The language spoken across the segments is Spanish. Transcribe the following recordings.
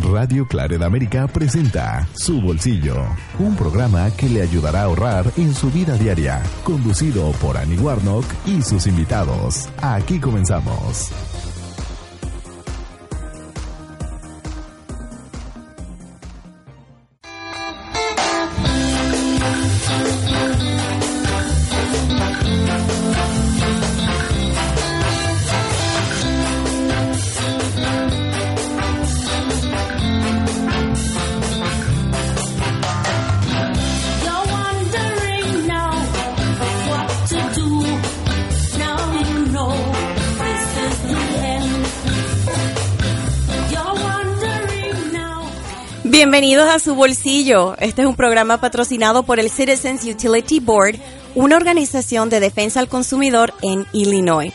Radio Claret América presenta Su Bolsillo, un programa que le ayudará a ahorrar en su vida diaria, conducido por Annie Warnock y sus invitados. Aquí comenzamos. Bienvenidos a su bolsillo. Este es un programa patrocinado por el Citizens Utility Board, una organización de defensa al consumidor en Illinois.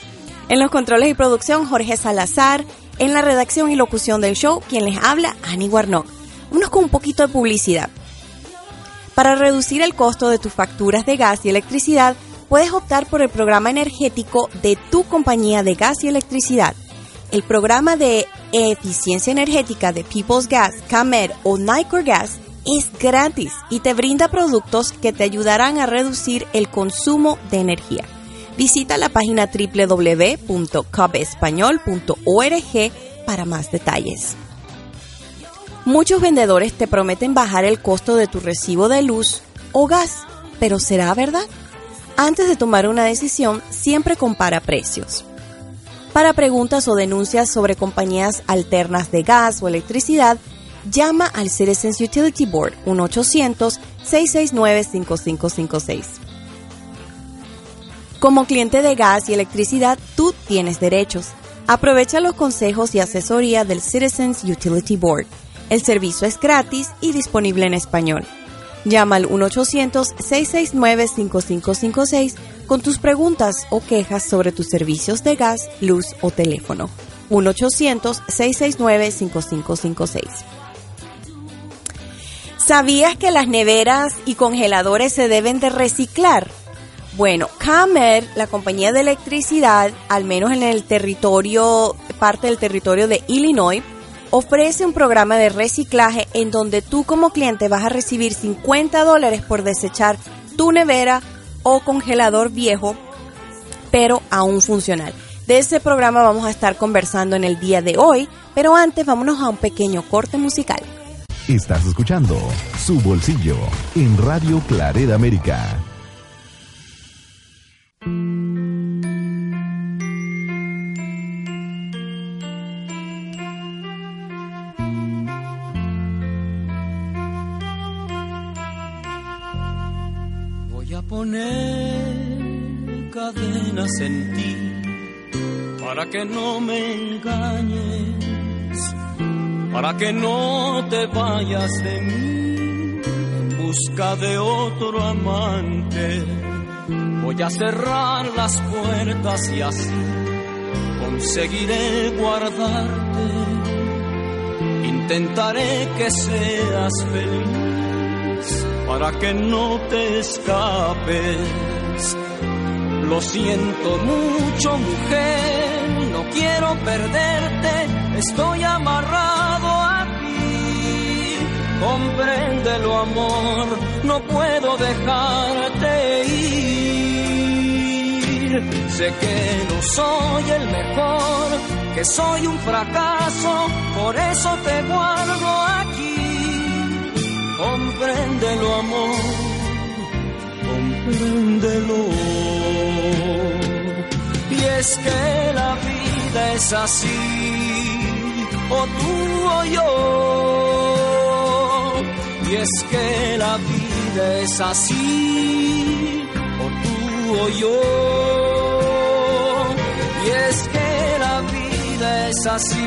En los controles y producción, Jorge Salazar. En la redacción y locución del show, quien les habla, Annie Warnock. Unos con un poquito de publicidad. Para reducir el costo de tus facturas de gas y electricidad, puedes optar por el programa energético de tu compañía de gas y electricidad. El programa de eficiencia energética de People's Gas, Camer o Nicor Gas es gratis y te brinda productos que te ayudarán a reducir el consumo de energía. Visita la página www.cubespañol.org para más detalles. Muchos vendedores te prometen bajar el costo de tu recibo de luz o gas, pero ¿será verdad? Antes de tomar una decisión, siempre compara precios. Para preguntas o denuncias sobre compañías alternas de gas o electricidad, llama al Citizens Utility Board 1-800-669-5556. Como cliente de gas y electricidad, tú tienes derechos. Aprovecha los consejos y asesoría del Citizens Utility Board. El servicio es gratis y disponible en español. Llama al 1-800-669-5556 con tus preguntas o quejas sobre tus servicios de gas, luz o teléfono. 1-800-669-5556. ¿Sabías que las neveras y congeladores se deben de reciclar? Bueno, Camer, la compañía de electricidad, al menos en el territorio, parte del territorio de Illinois, ofrece un programa de reciclaje en donde tú como cliente vas a recibir 50 dólares por desechar tu nevera o congelador viejo, pero aún funcional. De ese programa vamos a estar conversando en el día de hoy, pero antes vámonos a un pequeño corte musical. Estás escuchando Su Bolsillo en Radio Claret América. Cadenas en ti para que no me engañes, para que no te vayas de mí en busca de otro amante. Voy a cerrar las puertas y así conseguiré guardarte. Intentaré que seas feliz para que no te escapes. Lo siento mucho, mujer, no quiero perderte, estoy amarrado a ti. Compréndelo, amor, no puedo dejarte ir. Sé que no soy el mejor, que soy un fracaso, por eso te guardo aquí amor, compréndelo. Y es que la vida es así, o tú o yo. Y es que la vida es así, o tú o yo. Y es que la vida es así,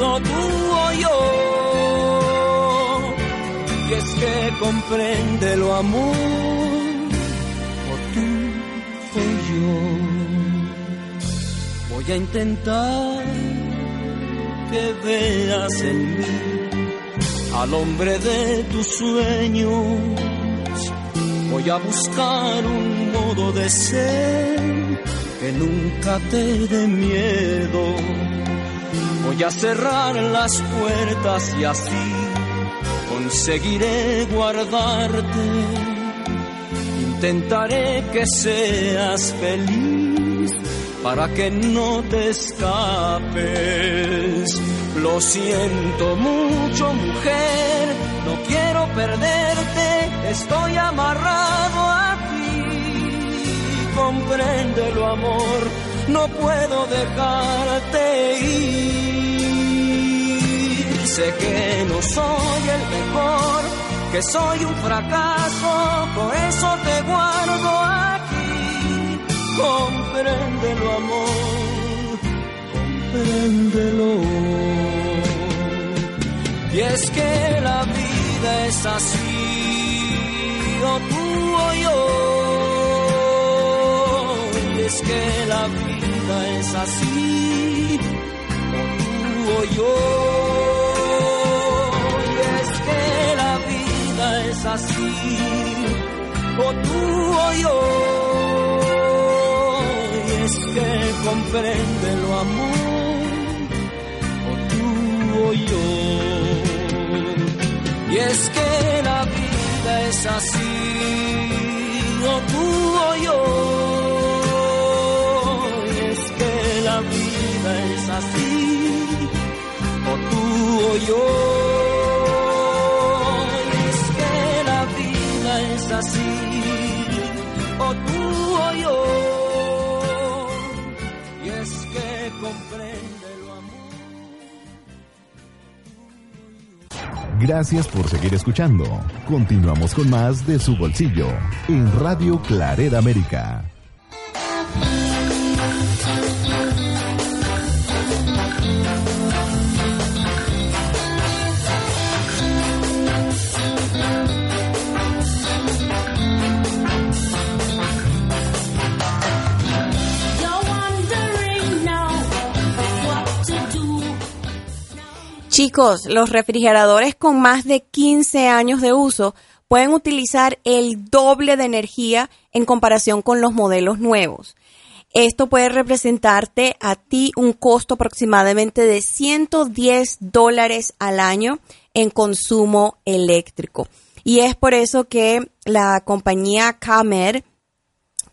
o tú o que comprende lo amor, o tú o yo. Voy a intentar que veas en mí al hombre de tus sueños. Voy a buscar un modo de ser que nunca te dé miedo. Voy a cerrar las puertas y así conseguiré guardarte. Intentaré que seas feliz para que no te escapes. Lo siento mucho, mujer, no quiero perderte, estoy amarrado a ti. Compréndelo, amor, no puedo dejarte ir. Sé que no soy el mejor, que soy un fracaso, por eso te guardo aquí. Compréndelo, amor, compréndelo. Y es que la vida es así, o tú o yo. Y es que la vida es así, o tú o yo. Así, o tú o yo. Y es que comprende lo amor, o tú o yo. Y es que la vida es así, o tú o yo. Y es que la vida es así, o tú o yo. Gracias por seguir escuchando. Continuamos con más de su bolsillo en Radio Clareda América. Chicos, los refrigeradores con más de 15 años de uso pueden utilizar el doble de energía en comparación con los modelos nuevos. Esto puede representarte a ti un costo aproximadamente de 110 dólares al año en consumo eléctrico. Y es por eso que la compañía Camer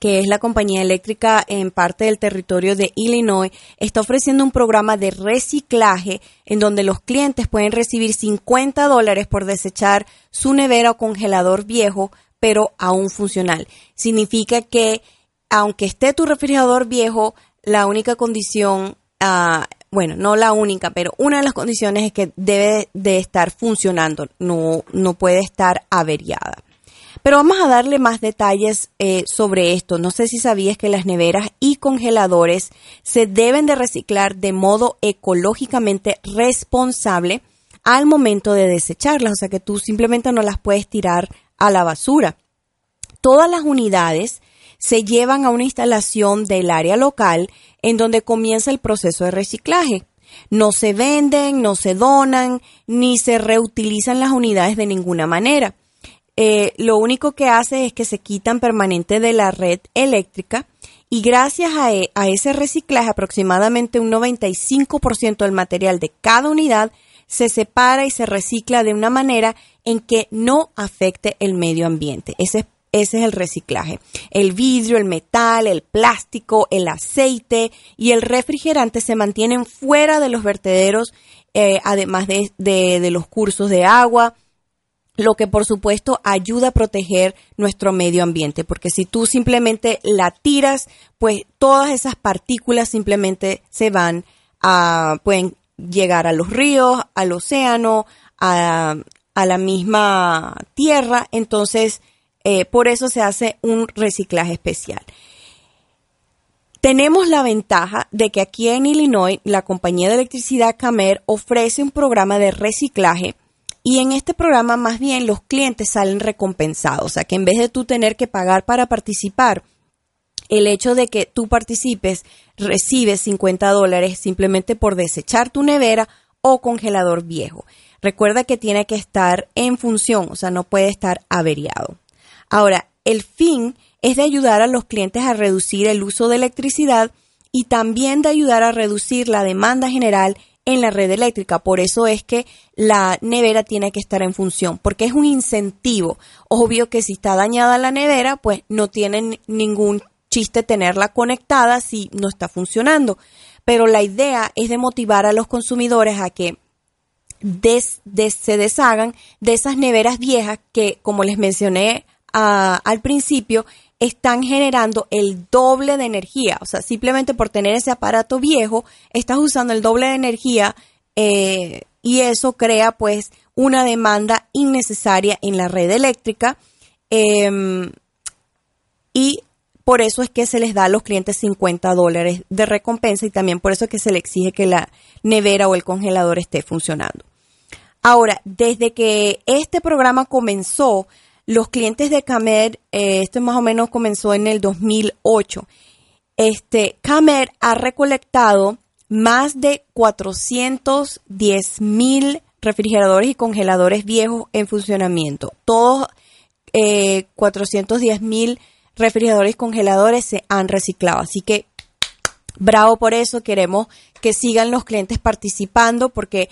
que es la compañía eléctrica en parte del territorio de Illinois, está ofreciendo un programa de reciclaje en donde los clientes pueden recibir 50 dólares por desechar su nevera o congelador viejo, pero aún funcional. Significa que aunque esté tu refrigerador viejo, la única condición, ah, bueno, no la única, pero una de las condiciones es que debe de estar funcionando, no, no puede estar averiada. Pero vamos a darle más detalles eh, sobre esto. No sé si sabías que las neveras y congeladores se deben de reciclar de modo ecológicamente responsable al momento de desecharlas. O sea que tú simplemente no las puedes tirar a la basura. Todas las unidades se llevan a una instalación del área local en donde comienza el proceso de reciclaje. No se venden, no se donan, ni se reutilizan las unidades de ninguna manera eh, lo único que hace es que se quitan permanente de la red eléctrica y gracias a, e- ese reciclaje aproximadamente un 95% del material de cada unidad se separa y se recicla de una manera en que no afecte el medio ambiente. Ese es ese es el reciclaje. El vidrio, el metal, el plástico, el aceite y el refrigerante se mantienen fuera de los vertederos, eh, además de, de- de los cursos de agua, lo que por supuesto ayuda a proteger nuestro medio ambiente, porque si tú simplemente la tiras, pues todas esas partículas simplemente se van a, pueden llegar a los ríos, al océano, a, a la misma tierra, entonces eh, por eso se hace un reciclaje especial. Tenemos la ventaja de que aquí en Illinois la compañía de electricidad Camer ofrece un programa de reciclaje Y en este programa más bien los clientes salen recompensados, o sea que en vez de tú tener que pagar para participar, el hecho de que tú participes recibes 50 dólares simplemente por desechar tu nevera o congelador viejo. Recuerda que tiene que estar en función, o sea, no puede estar averiado. Ahora, el fin es de ayudar a los clientes a reducir el uso de electricidad y también de ayudar a reducir la demanda general en la red eléctrica. Por eso es que la nevera tiene que estar en función, porque es un incentivo. Obvio que si está dañada la nevera, pues no tiene ningún chiste tenerla conectada si no está funcionando. Pero la idea es de motivar a los consumidores a que des- se deshagan de esas neveras viejas que, como les mencioné ah, al principio, están generando el doble de energía. O sea, simplemente por tener ese aparato viejo, estás usando el doble de energía eh, y eso crea pues una demanda innecesaria en la red eléctrica. Em, y por eso es que se les da a los clientes 50 dólares de recompensa y también por eso es que se le exige que la nevera o el congelador esté funcionando. Ahora, desde que este programa comenzó, los clientes de Camer, eh, esto más o menos comenzó en el 2008, este, Camer ha recolectado más de 410 mil refrigeradores y congeladores viejos en funcionamiento. Todos eh, 410 mil refrigeradores y congeladores se han reciclado. Así que bravo por eso. Queremos que sigan los clientes participando porque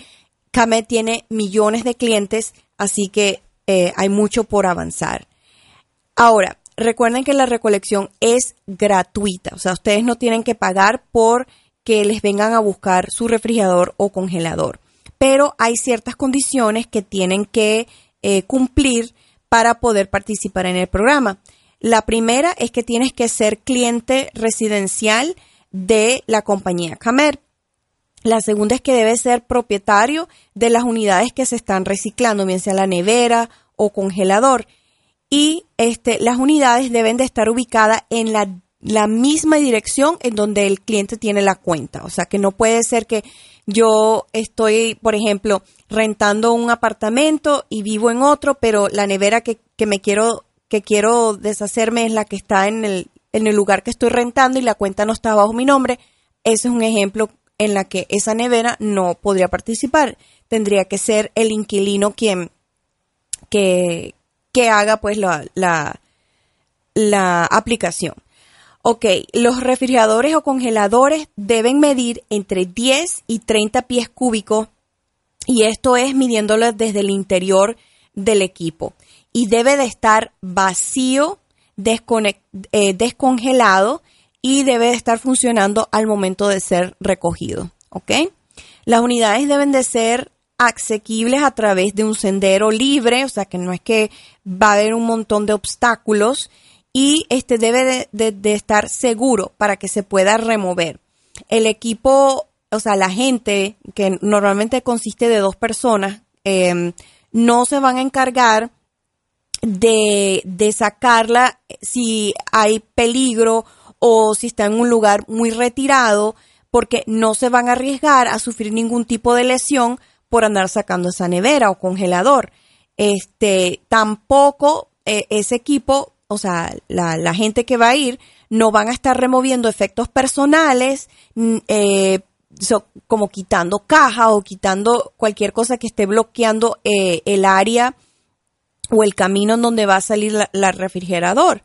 Camet tiene millones de clientes, así que eh, hay mucho por avanzar. Ahora, recuerden que la recolección es gratuita, o sea, ustedes no tienen que pagar por que les vengan a buscar su refrigerador o congelador, pero hay ciertas condiciones que tienen que eh, cumplir para poder participar en el programa. La primera es que tienes que ser cliente residencial de la compañía Camer. La segunda es que debe ser propietario de las unidades que se están reciclando, bien sea la nevera o congelador. Y este, las unidades deben de estar ubicadas en la, la misma dirección en donde el cliente tiene la cuenta. O sea que no puede ser que yo estoy, por ejemplo, rentando un apartamento y vivo en otro, pero la nevera que, que me quiero, que quiero deshacerme es la que está en el, en el lugar que estoy rentando y la cuenta no está bajo mi nombre. Ese es un ejemplo en la que esa nevera no podría participar. Tendría que ser el inquilino quien que, que haga pues la, la, la aplicación. Ok, los refrigeradores o congeladores deben medir entre 10 y 30 pies cúbicos y esto es midiéndolo desde el interior del equipo. Y debe de estar vacío, eh, descongelado y debe de estar funcionando al momento de ser recogido. ¿Ok? Las unidades deben de ser asequibles a través de un sendero libre, o sea que no es que va a haber un montón de obstáculos y este debe de, estar seguro para que se pueda remover. El equipo, o sea, la gente, que normalmente consiste de dos personas, eh, no se van a encargar de sacarla si hay peligro o si está en un lugar muy retirado, porque no se van a arriesgar a sufrir ningún tipo de lesión por andar sacando esa nevera o congelador. Este, tampoco eh, ese equipo, o sea, la, gente que va a ir, no van a estar removiendo efectos personales, mm, eh, como quitando caja o quitando cualquier cosa que esté bloqueando eh, el área o el camino en donde va a salir la, la refrigerador.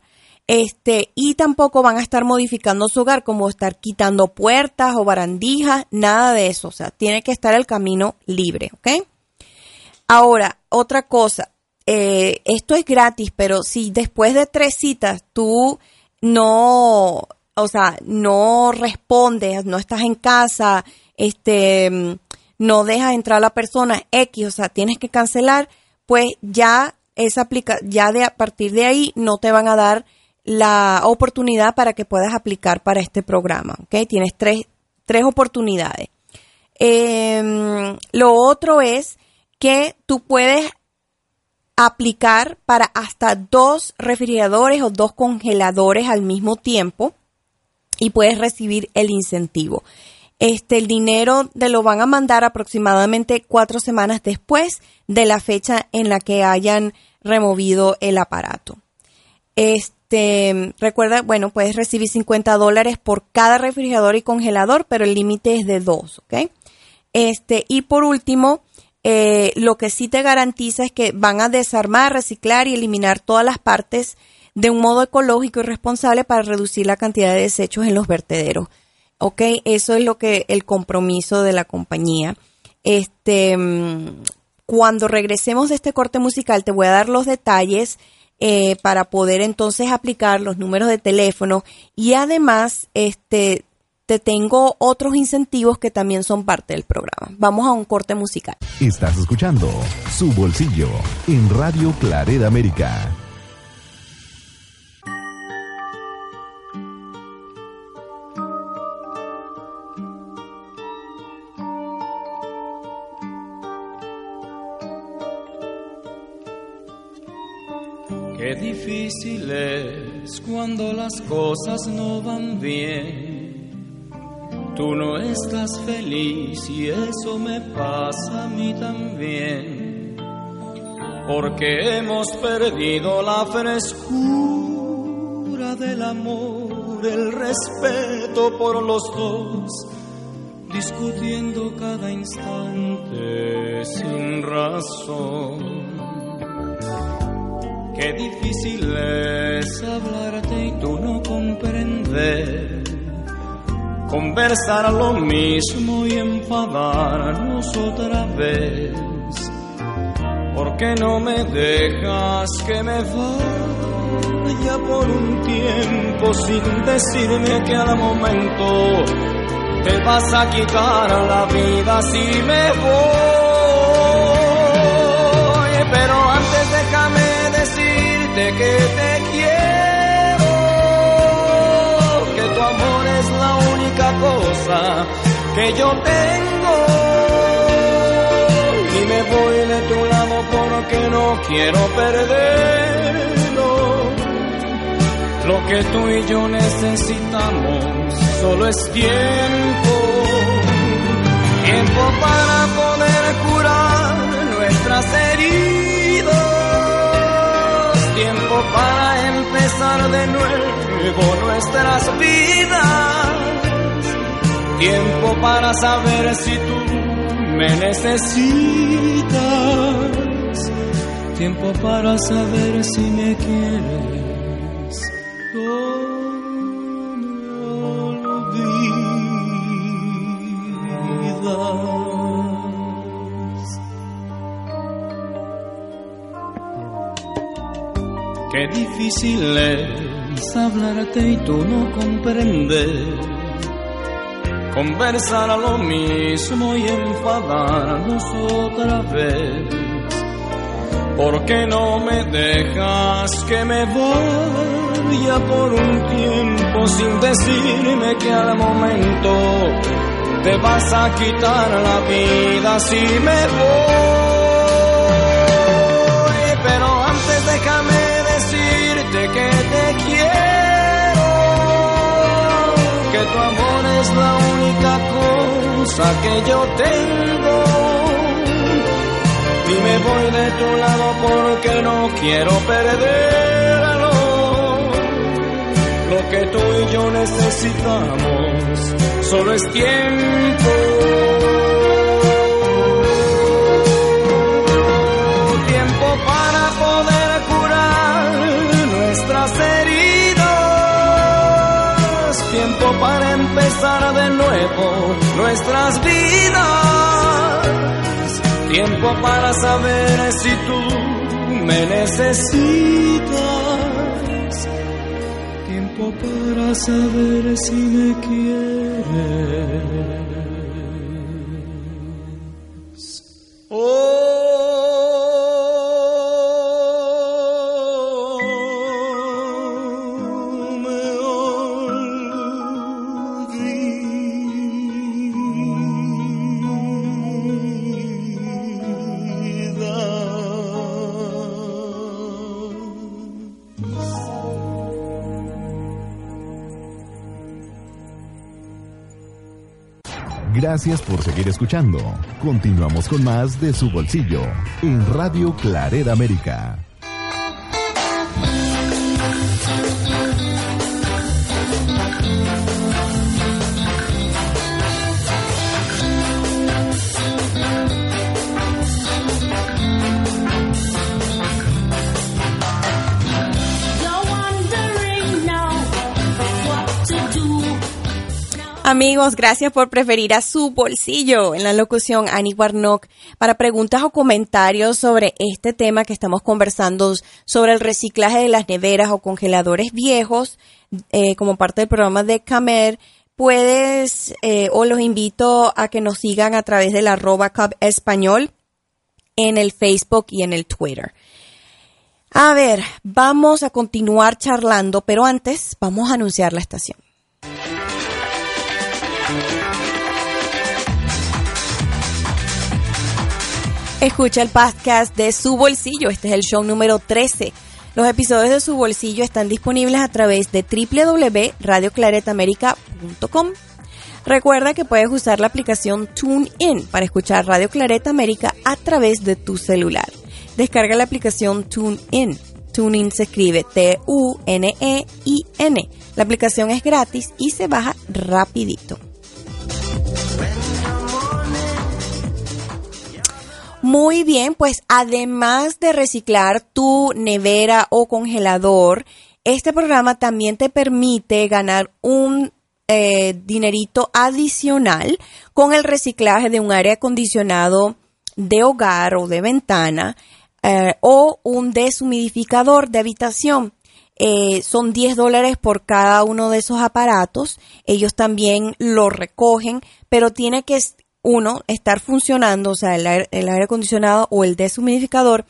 Este, y tampoco van a estar modificando su hogar, como estar quitando puertas o barandijas, nada de eso. O sea, tiene que estar el camino libre, ¿ok? Ahora, otra cosa, eh, esto es gratis, pero si después de tres citas tú no, o sea, no respondes, no estás en casa, este, no dejas entrar a la persona X, o sea, tienes que cancelar, pues ya esa aplica, ya de a partir de ahí no te van a dar la oportunidad para que puedas aplicar para este programa, ¿ok? Tienes tres, tres oportunidades. Em, lo otro es que tú puedes aplicar para hasta dos refrigeradores o dos congeladores al mismo tiempo y puedes recibir el incentivo. Este, el dinero te lo van a mandar aproximadamente cuatro semanas después de la fecha en la que hayan removido el aparato. Este, recuerda, bueno, puedes recibir 50 dólares por cada refrigerador y congelador, pero el límite es de dos, ¿ok? Este, y por último, eh, lo que sí te garantiza es que van a desarmar, reciclar y eliminar todas las partes de un modo ecológico y responsable para reducir la cantidad de desechos en los vertederos. ¿Ok? Eso es lo que el compromiso de la compañía. Este, mm, cuando regresemos de este corte musical, te voy a dar los detalles eh, para poder entonces aplicar los números de teléfono y además, este, te tengo otros incentivos que también son parte del programa. Vamos a un corte musical. Estás escuchando Su Bolsillo en Radio Clareda América. Qué difícil es cuando las cosas no van bien. Tú no estás feliz y eso me pasa a mí también. Porque hemos perdido la frescura del amor, el respeto por los dos, discutiendo cada instante sin razón. Qué difícil es hablarte y tú no comprender. Conversar lo mismo y enfadarnos otra vez. ¿Por qué no me dejas que me vaya por un tiempo sin decirme que al momento te vas a quitar la vida si me voy? Pero antes déjame que te quiero, que tu amor es la única cosa que yo tengo. Y me voy de tu lado porque no quiero perderlo. Lo que tú y yo necesitamos solo es tiempo. Tiempo para poder curar nuestras heridas. Tiempo para empezar de nuevo nuestras vidas. Tiempo para saber si tú me necesitas. Tiempo para saber si me quieres. Difícil es hablarte y tú no comprender. Conversar a lo mismo y enfadarnos otra vez. ¿Por qué no me dejas que me vaya por un tiempo sin decirme que al momento te vas a quitar la vida si me voy? Es la única cosa que yo tengo. Y me voy de tu lado porque no quiero perderlo. Lo que tú y yo necesitamos solo es tiempo. Nuestras vidas. Tiempo para saber si tú me necesitas. Tiempo para saber si me quieres. Gracias por seguir escuchando. Continuamos con más de su bolsillo en Radio Clareda América. Amigos, gracias por preferir a su bolsillo. En la locución, Annie Warnock. Para preguntas o comentarios sobre este tema que estamos conversando, sobre el reciclaje de las neveras o congeladores viejos, eh, como parte del programa de Camer, puedes, eh, o los invito a que nos sigan a través del arroba Cub español en el Facebook y en el Twitter. A ver, vamos a continuar charlando, pero antes vamos a anunciar la estación. Escucha el podcast de Su Bolsillo. Este es el show número 13. Los episodios de Su Bolsillo están disponibles a través de www.radioclaretamerica.com. Recuerda que puedes usar la aplicación TuneIn para escuchar Radio Clareta América a través de tu celular. Descarga la aplicación TuneIn. TuneIn se escribe T-U-N-E-I-N. La aplicación es gratis y se baja rapidito. Muy bien, pues además de reciclar tu nevera o congelador, este programa también te permite ganar un eh, dinerito adicional con el reciclaje de un aire acondicionado de hogar o de ventana eh, o un deshumidificador de habitación. Eh, son 10 dólares por cada uno de esos aparatos. Ellos también lo recogen, pero tiene que uno estar funcionando, o sea, el aire, el aire acondicionado o el deshumidificador.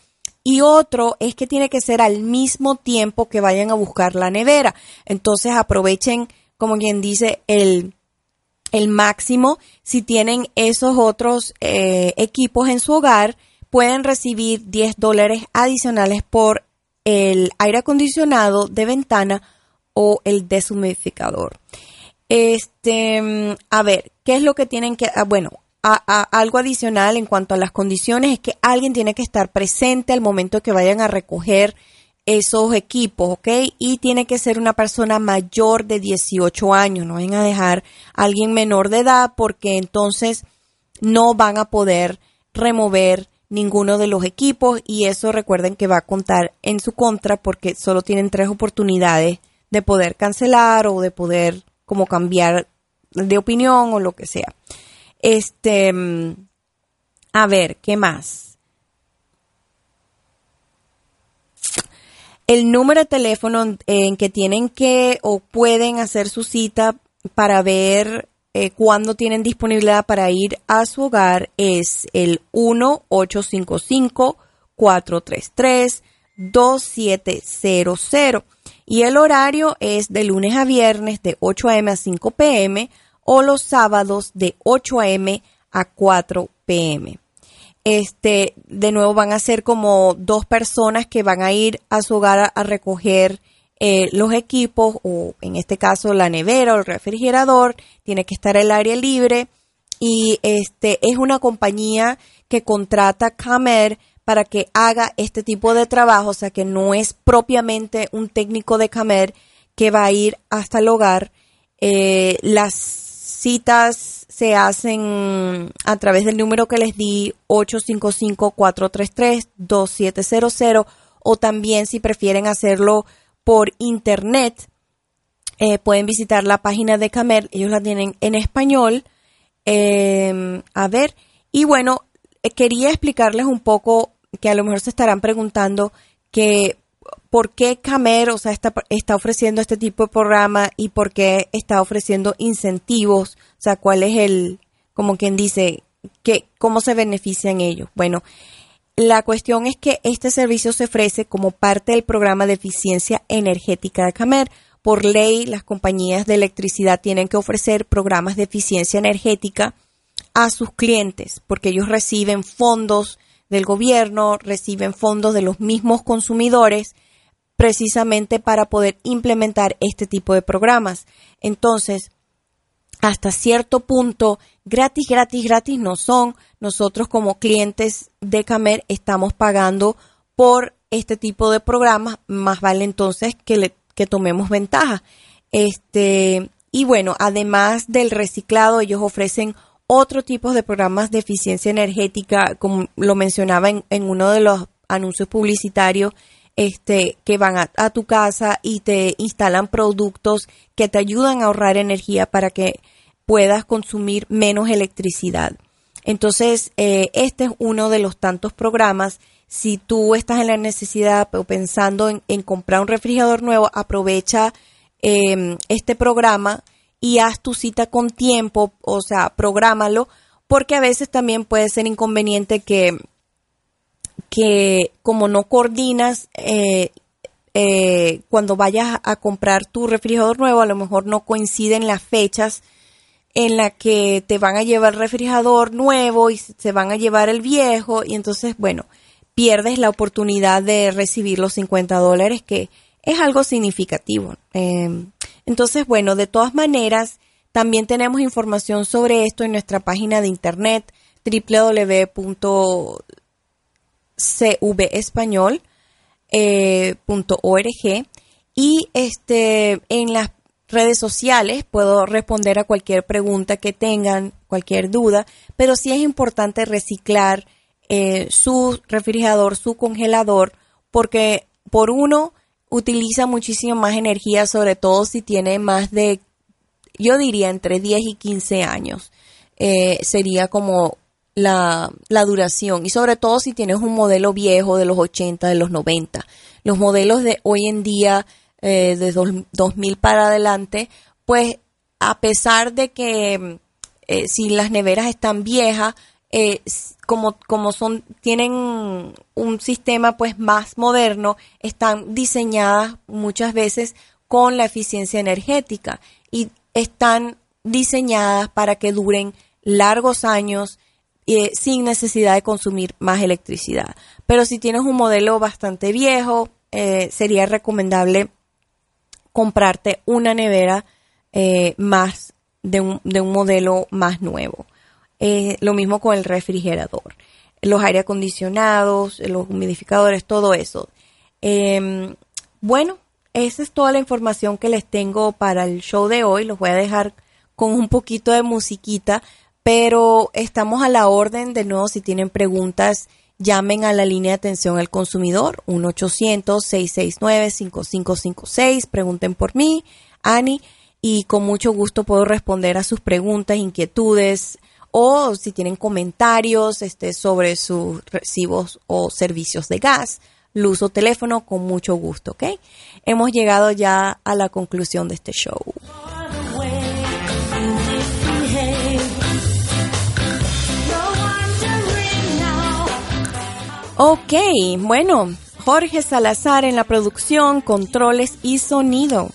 Y otro es que tiene que ser al mismo tiempo que vayan a buscar la nevera. Entonces aprovechen, como quien dice, el, el máximo. Si tienen esos otros eh, equipos en su hogar, pueden recibir 10 dólares adicionales por el aire acondicionado de ventana o el deshumidificador. Este, mm, a ver, ¿qué es lo que tienen que, ah, bueno, a- algo adicional en cuanto a las condiciones es que alguien tiene que estar presente al momento que vayan a recoger esos equipos, ¿ok? Y tiene que ser una persona mayor de 18 años, no vayan a dejar a alguien menor de edad porque entonces no van a poder remover ninguno de los equipos y eso recuerden que va a contar en su contra porque solo tienen tres oportunidades de poder cancelar o de poder como cambiar de opinión o lo que sea. Este, mm, a ver, ¿qué más? El número de teléfono en- que tienen que o pueden hacer su cita para ver eh, cuándo tienen disponibilidad para ir a su hogar es el 1-855-433-2700. Y el horario es de lunes a viernes de 8 a.m. a 5 p.m. o los sábados de 8 a.m. a 4 p.m. Este, de nuevo van a ser como dos personas que van a ir a su hogar a, recoger eh, los equipos o en este caso la nevera o el refrigerador. Tiene que estar el área libre y este es una compañía que contrata Camer para que haga este tipo de trabajo, o sea que no es propiamente un técnico de Camer que va a ir hasta el hogar. Eh, las citas se hacen a través del número que les di 855-433-2700 o también si prefieren hacerlo por internet eh, pueden visitar la página de Camer, ellos la tienen en español. Eh, a ver, y bueno, quería explicarles un poco que a lo mejor se estarán preguntando que por qué Camer, o sea, está, está ofreciendo este tipo de programa y por qué está ofreciendo incentivos, o sea, cuál es el, como quien dice, que, cómo se benefician ellos. Bueno, la cuestión es que este servicio se ofrece como parte del programa de eficiencia energética de Camer. Por ley, las compañías de electricidad tienen que ofrecer programas de eficiencia energética a sus clientes, porque ellos reciben fondos del gobierno, reciben fondos de los mismos consumidores, precisamente para poder implementar este tipo de programas. Entonces, hasta cierto punto gratis, gratis, gratis no son. Nosotros como clientes de Camer estamos pagando por este tipo de programas, más vale entonces que, le, que tomemos ventaja. Este, y bueno, además del reciclado, ellos ofrecen otro tipo de programas de eficiencia energética, como lo mencionaba en, en uno de los anuncios publicitarios, este, que van a, tu casa y te instalan productos que te ayudan a ahorrar energía para que puedas consumir menos electricidad. Entonces, eh, este es uno de los tantos programas. Si tú estás en la necesidad o pensando en, en comprar un refrigerador nuevo, aprovecha eh, este programa y haz tu cita con tiempo, o sea, prográmalo, porque a veces también puede ser inconveniente que que como no coordinas eh, eh, cuando vayas a comprar tu refrigerador nuevo, a lo mejor no coinciden las fechas en la que te van a llevar el refrigerador nuevo y se van a llevar el viejo y entonces, bueno, pierdes la oportunidad de recibir los 50 dólares que es algo significativo. Eh, entonces, bueno, de todas maneras, también tenemos información sobre esto en nuestra página de internet www cvespañol.org eh, y este en las redes sociales puedo responder a cualquier pregunta que tengan, cualquier duda, pero sí es importante reciclar eh, su refrigerador, su congelador, porque por uno utiliza muchísimo más energía, sobre todo si tiene más de, yo diría, entre 10 y 15 años. Eh, sería como la, la, duración y sobre todo si tienes un modelo viejo de los 80, de los 90. Los modelos de hoy en día, eh, de dos, 2000 para adelante, pues a pesar de que eh, si las neveras están viejas, eh, como, como son, tienen un sistema pues más moderno, están diseñadas muchas veces con la eficiencia energética y están diseñadas para que duren largos años, eh, sin necesidad de consumir más electricidad. Pero si tienes un modelo bastante viejo, eh, sería recomendable comprarte una nevera eh, más de un, de un, modelo más nuevo. Lo mismo con el refrigerador, los aire acondicionados, los humidificadores, todo eso. Em, bueno, esa es toda la información que les tengo para el show de hoy. Los voy a dejar con un poquito de musiquita pero estamos a la orden. De nuevo, si tienen preguntas, llamen a la línea de atención al consumidor, 1-800-669-5556. Pregunten por mí, Ani, y con mucho gusto puedo responder a sus preguntas, inquietudes o si tienen comentarios este, sobre sus recibos o servicios de gas, luz o teléfono, con mucho gusto, ¿ok? Hemos llegado ya a la conclusión de este show. Ok, bueno, Jorge Salazar en la producción, controles y sonido.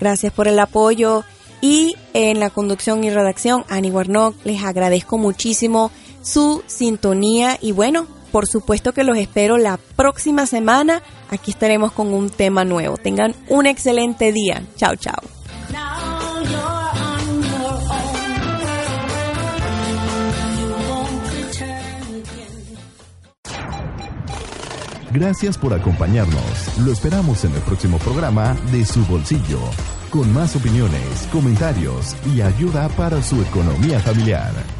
Gracias por el apoyo y en la conducción y redacción, Ani Warnock, les agradezco muchísimo su sintonía y bueno, por supuesto que los espero la próxima semana. Aquí estaremos con un tema nuevo. Tengan un excelente día. Chao, chao. Gracias por acompañarnos. Lo esperamos en el próximo programa de Su Bolsillo, con más opiniones, comentarios y ayuda para su economía familiar.